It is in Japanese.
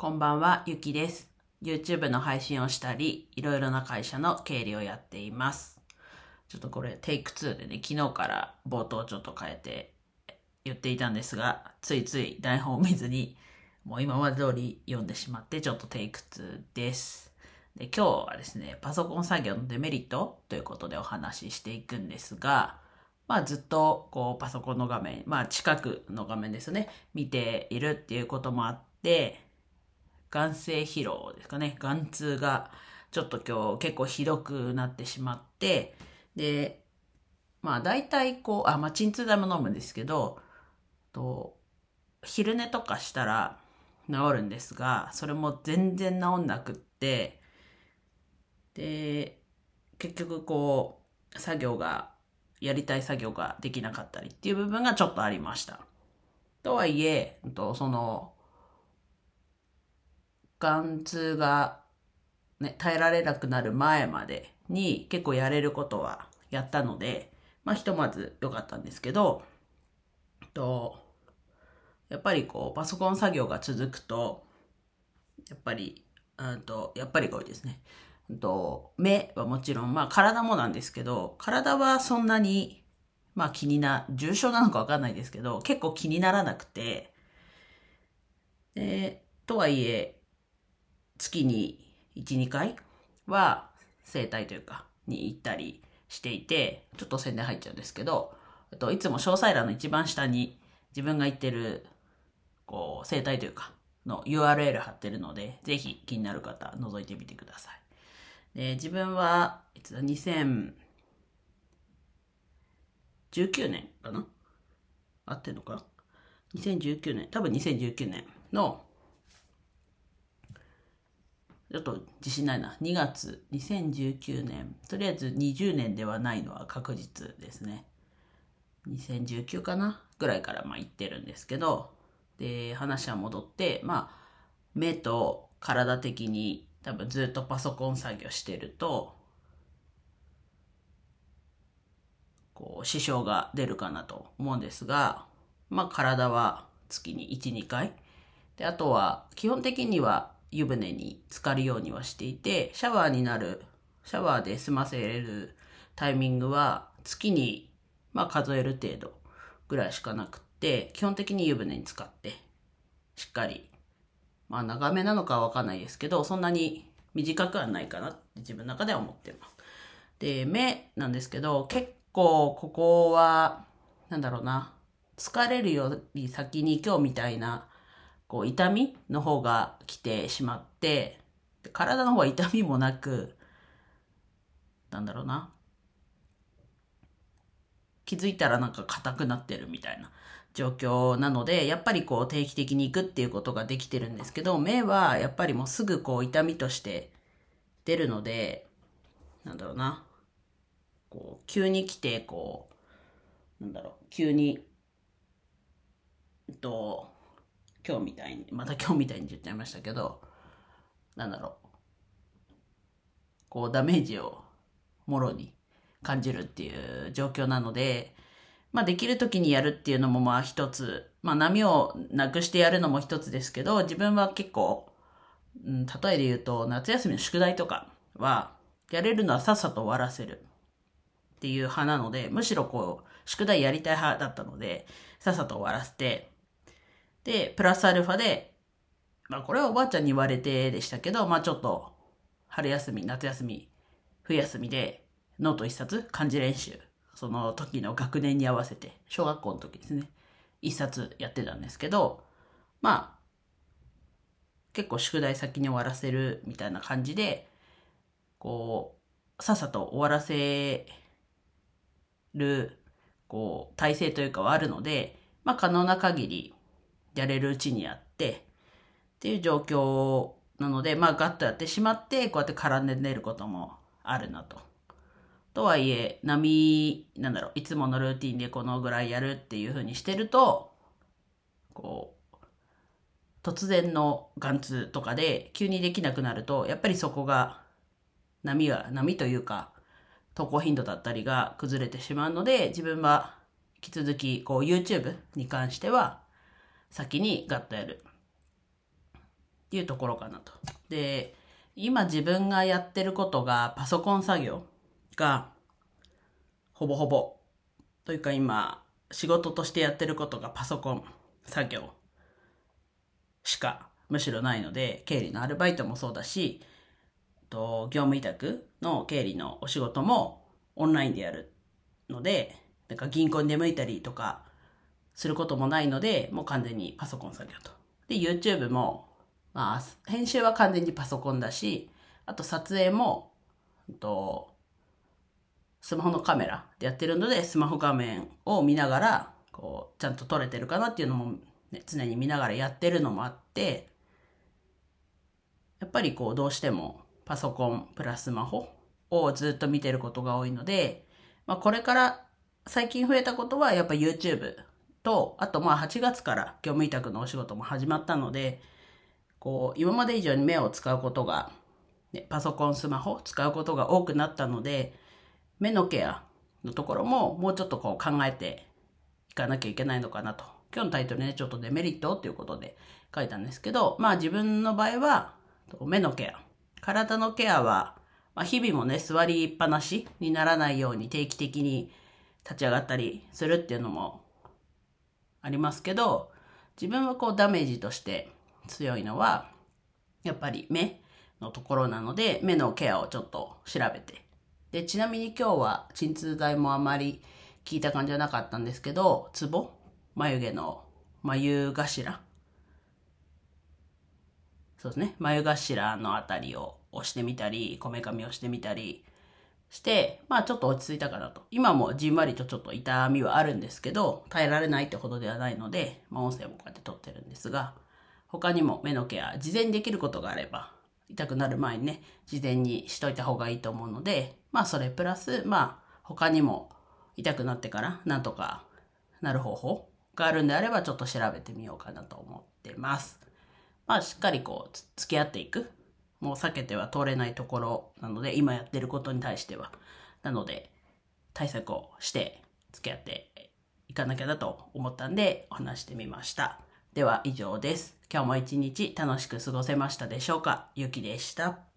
こんばんは、ゆきです。YouTube の配信をしたり、いろいろな会社の経理をやっています。ちょっとこれ、テイク2でね、昨日から冒頭ちょっと変えて言っていたんですが、ついつい台本を見ずに、もう今まで通り読んでしまって、ちょっとテイク2です。で、今日はですね、パソコン作業のデメリットということでお話ししていくんですが、まあずっとこうパソコンの画面、まあ近くの画面ですね、見ているっていうこともあって、眼性疲労ですかね、眼痛がちょっと今日結構ひどくなってしまって、で、まあ大体こう、あ、まあ鎮痛剤も飲むんですけど、と昼寝とかしたら治るんですが、それも全然治んなくって、で、結局こう、作業が、やりたい作業ができなかったりっていう部分がちょっとありました。とはいえ、とその、眼痛が、ね、耐えられなくなる前までに結構やれることはやったので、まあひとまず良かったんですけど、と、やっぱりこうパソコン作業が続くと、やっぱり、うんと、やっぱりが多いですね。うんと、目はもちろん、まあ体もなんですけど、体はそんなに、まあ気にな、重症なのかわかんないですけど、結構気にならなくて、で、とはいえ、月に1、2回は整体というか、に行ったりしていて、ちょっと宣伝入っちゃうんですけど、といつも詳細欄の一番下に自分が行ってる、こう、整体というか、の URL 貼ってるので、ぜひ気になる方、覗いてみてください。で、自分は、いつだ、2019年かな？合ってんのかな ?2019 年、多分2019年の、ちょっと自信ないな。2月、2019年。とりあえず20年ではないのは確実ですね。2019かな？ぐらいからまあ言ってるんですけど、で、話は戻って、まあ、目と体的に多分ずっとパソコン作業してると、こう、支障が出るかなと思うんですが、まあ体は月に1、2回。で、あとは基本的には湯船に浸かるようにはしていて、シャワーになる、シャワーで済ませれるタイミングは月に、まあ数える程度ぐらいしかなくって、基本的に湯船に浸かって、しっかり、まあ長めなのかはわかんないですけど、そんなに短くはないかなって自分の中では思ってます。で、目なんですけど、結構ここは、なんだろうな、疲れるより先に今日みたいな、こう痛みの方が来てしまって、体の方は痛みもなく、なんだろうな。気づいたらなんか硬くなってるみたいな状況なので、やっぱりこう定期的に行くっていうことができてるんですけど、目はやっぱりもうすぐこう痛みとして出るので、なんだろうな。こう、急に来て、こう、なんだろう、急に、えっと、今日みたいに、また今日みたいに言っちゃいましたけど、なんだろう、こうダメージをもろに感じるっていう状況なので、まあできる時にやるっていうのもまあ一つ、まあ波をなくしてやるのも一つですけど、自分は結構、うん、例えで言うと夏休みの宿題とかは、やれるのはさっさと終わらせるっていう派なので、むしろこう、宿題やりたい派だったので、さっさと終わらせて、で、プラスアルファで、まあこれはおばあちゃんに言われてでしたけど、まあちょっと、春休み、夏休み、冬休みで、ノート一冊、漢字練習、その時の学年に合わせて、小学校の時ですね、一冊やってたんですけど、まあ、結構宿題先に終わらせるみたいな感じで、こう、さっさと終わらせる、こう、体制というかはあるので、まあ可能な限りやれるうちにやって、っていう状況なので、まあガッとやってしまって、こうやって絡んで寝ることもあるなと。とはいえ、波、なんだろう、いつものルーティンでこのぐらいやるっていう風にしてると、こう、突然の眼痛とかで急にできなくなると、やっぱりそこが、波が、波というか、投稿頻度だったりが崩れてしまうので、自分は引き続き、こう YouTube に関しては、先にガッとやる。っていうところかなと。で、今自分がやってることがパソコン作業がほぼほぼというか今仕事としてやってることがパソコン作業しかむしろないので経理のアルバイトもそうだしと業務委託の経理のお仕事もオンラインでやるのでなんか銀行に出向いたりとかすることもないのでもう完全にパソコン作業と。で YouTube もまあ、編集は完全にパソコンだし、あと撮影も、と、スマホのカメラでやってるので、スマホ画面を見ながら、こう、ちゃんと撮れてるかなっていうのも、ね、常に見ながらやってるのもあって、やっぱりこう、どうしてもパソコンプラススマホをずっと見てることが多いので、まあ、これから最近増えたことはやっぱ YouTube と、あとまあ8月から業務委託のお仕事も始まったので、こう、今まで以上に目を使うことが、ね、パソコン、スマホ使うことが多くなったので、目のケアのところももうちょっとこう考えていかなきゃいけないのかなと。今日のタイトルね、ちょっとデメリットっていうことで書いたんですけど、まあ自分の場合は、目のケア。体のケアは、まあ、日々もね、座りっぱなしにならないように定期的に立ち上がったりするっていうのもありますけど、自分はこうダメージとして強いのは、やっぱり目のところなので、目のケアをちょっと調べて。で、ちなみに今日は鎮痛剤もあまり効いた感じはなかったんですけど、ツボ？眉毛の眉頭そうですね。眉頭のあたりを押してみたり、こめかみをしてみたりして、まあちょっと落ち着いたかなと。今もじんわりとちょっと痛みはあるんですけど、耐えられないってほどではないので、まあ音声もこうやって撮ってるんですが、他にも目のケア、事前にできることがあれば、痛くなる前にね、事前にしといた方がいいと思うので、まあそれプラス、まあ他にも痛くなってからなんとかなる方法があるんであればちょっと調べてみようかなと思ってます。まあしっかりこう付き合っていく。もう避けては通れないところなので、今やってることに対しては。なので、対策をして付き合っていかなきゃだと思ったんでお話してみました。では以上です。今日も一日楽しく過ごせましたでしょうか？ゆきでした。